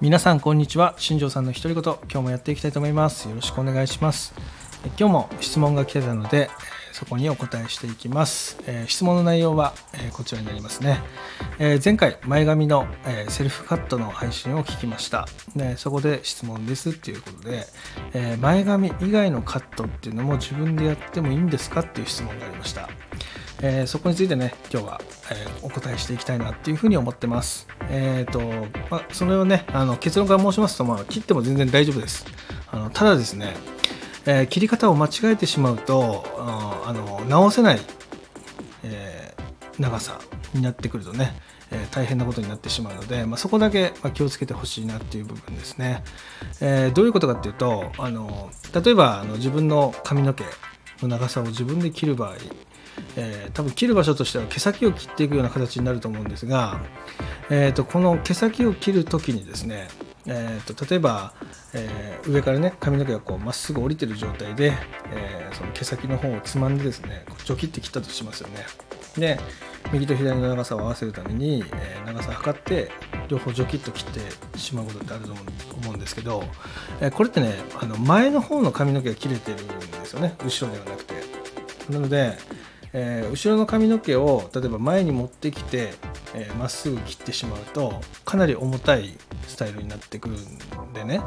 皆さんこんにちは。新庄さんの独り言。今日もやっていきたいと思います。よろしくお願いします。今日も質問が来てたのでそこにお答えしていきます、えー、質問の内容は、えー、こちらになりますね、えー、前回前髪の、えセルフカットの配信を聞きました、ね、そこで質問ですっていうことで、え前髪以外のカットっていうのも自分でやってもいいんですかっていう質問がありました。えー、そこについてね今日は、えー、お答えしていきたいなっていうふうに思ってます。えっ、ー、と、まあ、それをねあの結論から申しますと、まあ、切っても全然大丈夫です。あのただですね、え切り方を間違えてしまうとあの直せない、え長さになってくるとね、え大変なことになってしまうので、まあ、そこだけ、ま気をつけてほしいなっていう部分ですね。えどういうことかっていうとあの例えばあの自分の髪の毛の長さを自分で切る場合えー、多分切る場所としては毛先を切っていくような形になると思うんですが、えーと、この毛先を切る時にですね、えーと、例えば、えー、上からね髪の毛がこうまっすぐ降りてる状態で、えー、その毛先の方をつまんでですねジョキって切ったとしますよね。で右と左の長さを合わせるために、えー、長さを測って両方ジョキッと切ってしまうことってあると思うんですけど、えー、これってねあの前の方の髪の毛が切れてるんですよね後ろではなくて。なので、えー、後ろの髪の毛を例えば前に持ってきてま、えー、っすぐ切ってしまうとかなり重たいスタイルになってくるんでね、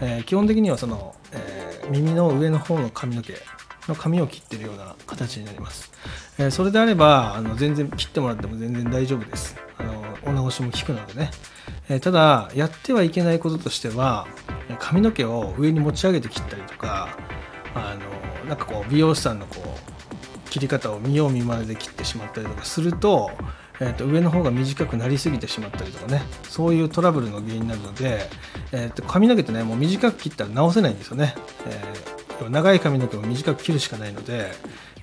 えー、基本的にはその、え耳の上の方の髪の毛の髪を切ってるような形になります、えそれであればあの全然切ってもらっても全然大丈夫です。あのお直しも効くのでね、えただやってはいけないこととしては髪の毛を上に持ち上げて切ったりとかあのなんかこう美容師さんのこう切り方を見よう見まねで切ってしまったりとかすると,、えー、と上の方が短くなりすぎてしまったりとかねそういうトラブルの原因になるので、えー、と髪の毛ってねもう短く切ったら直せないんですよね、えー、長い髪の毛を短く切るしかないので、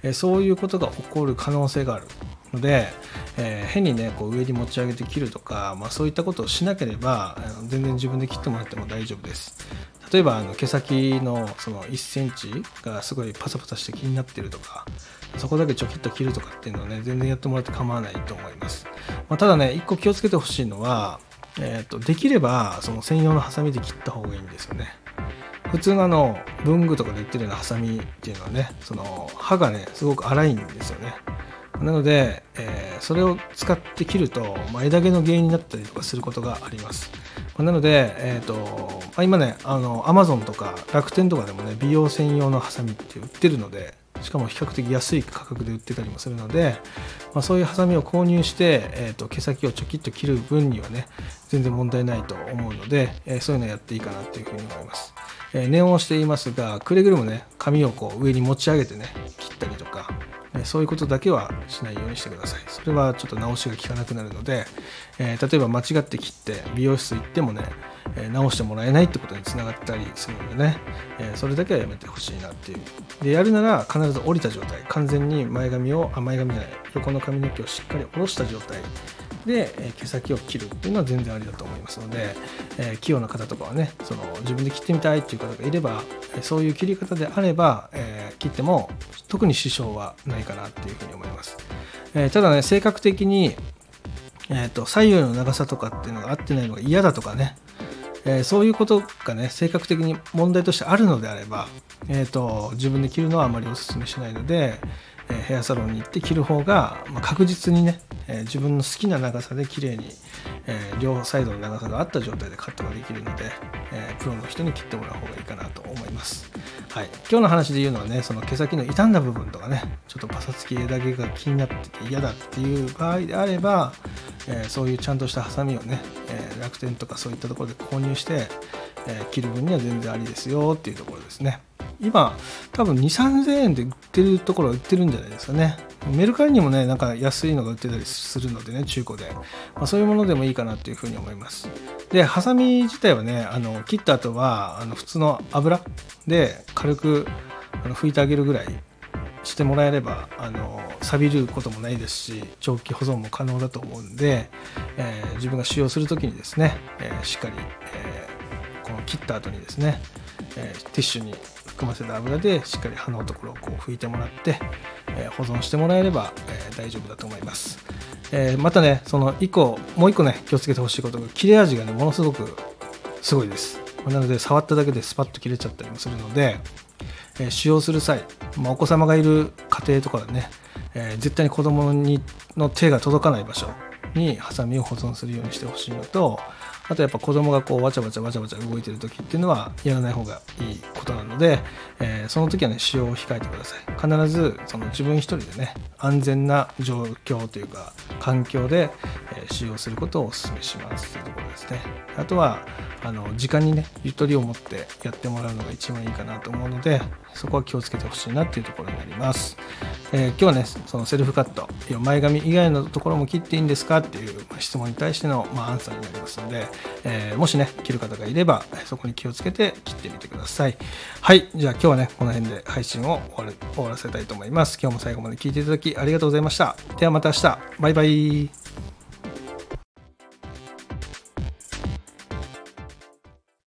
えー、そういうことが起こる可能性があるので、えー、変にねこう上に持ち上げて切るとか、まあ、そういったことをしなければ全然自分で切ってもらっても大丈夫です。例えばあの毛先のその1センチがすごいパサパサして気になってるとかそこだけちょきっと切るとかっていうのはね全然やってもらって構わないと思います、まあ、ただね一個気をつけてほしいのは、えーと、できればその専用のハサミで切った方がいいんですよね。普通のあの文具とかで売ってるようなハサミっていうのはねその刃がねすごく粗いんですよね。なので、えー、それを使って切ると、まあ、枝毛の原因になったりとかすることがあります。なので、えーと、今ねあの Amazon とか楽天とかでもね美容専用のハサミって売ってるのでしかも比較的安い価格で売ってたりもするので、まあ、そういうハサミを購入して、えーと、毛先をちょきっと切る分にはね全然問題ないと思うので、えー、そういうのやっていいかなというふうに思います、えー、念をしていますがくれぐれもね髪をこう上に持ち上げてね切ったりとかそういうことだけはしないようにしてください。それはちょっと直しが効かなくなるので、えー、例えば間違って切って美容室行ってもね、え、直してもらえないってことにつながったりするのでね、え、それだけはやめてほしいなっていう。で、やるなら必ず降りた状態、完全に前髪を、あ、前髪じゃない、横の髪の毛をしっかり下ろした状態で、毛先を切るっていうのは全然ありだと思いますので、え器用な方とかはねその自分で切ってみたいっていう方がいればそういう切り方であれば、え切っても特に支障はないかなっていうふうに思います、えただね性格的に、えーと、左右の長さとかっていうのが合ってないのが嫌だとかねえー、そういうことがね性格的に問題としてあるのであれば、えーと自分で切るのはあまりお勧めしないので、えヘアサロンに行って切る方が、ま確実にね、え自分の好きな長さで綺麗に、え両サイドの長さがあった状態でカットができるので、えプロの人に切ってもらう方がいいかなと思います。はい、今日の話で言うのはねその毛先の傷んだ部分とかねちょっとパサつき枝毛が気になってて嫌だっていう場合であれば、え、そういうちゃんとしたハサミをね、え、楽天とかそういったところで購入して、え、切る分には全然ありですよっていうところですね。今多分2 3 0 0円で売ってるところは売ってるんじゃないですかね。メルカリにもねなんか安いのが売ってたりするのでね中古で、まあ、そういうものでもいいかなというふうに思います。でハサミ自体はねあの切った後はあの普通の油で軽くあの拭いてあげるぐらいしてもらえればあの錆びることもないですし長期保存も可能だと思うんで、えー、自分が使用する時にですね、えー、しっかり、えー、この切った後にですね、えティッシュに含ませた油でしっかり刃のところをこう拭いてもらって、え保存してもらえれば、え大丈夫だと思います、えまたねその1個もう1個ね気をつけてほしいことが切れ味がねものすごくすごいです。なので触っただけでスパッと切れちゃったりもするので、えー、使用する際、まあ、お子様がいる家庭とかはね、えー、絶対に子供にの手が届かない場所にハサミを保存するようにしてほしいのとあとやっぱ子供がこうわちゃわちゃわちゃわちゃ動いてる時っていうのはやらない方がいいことなので、えー、その時はね使用を控えてください。必ずその自分一人でね安全な状況というか環境で、えー、使用することをお勧めしますというところですね。あとはあの時間にねゆとりを持ってやってもらうのが一番いいかなと思うのでそこは気をつけてほしいなっていうところになります、えー、今日はねそのセルフカット前髪以外のところも切っていいんですかっていう質問に対しての、まあ、アンサーになりますので、えー、もしね切る方がいればそこに気をつけて切ってみてください。はい。じゃあ今日はねこの辺で配信を終わ終わらせたいと思います。今日も最後まで聞いていただきありがとうございました。ではまた明日。バイバイ。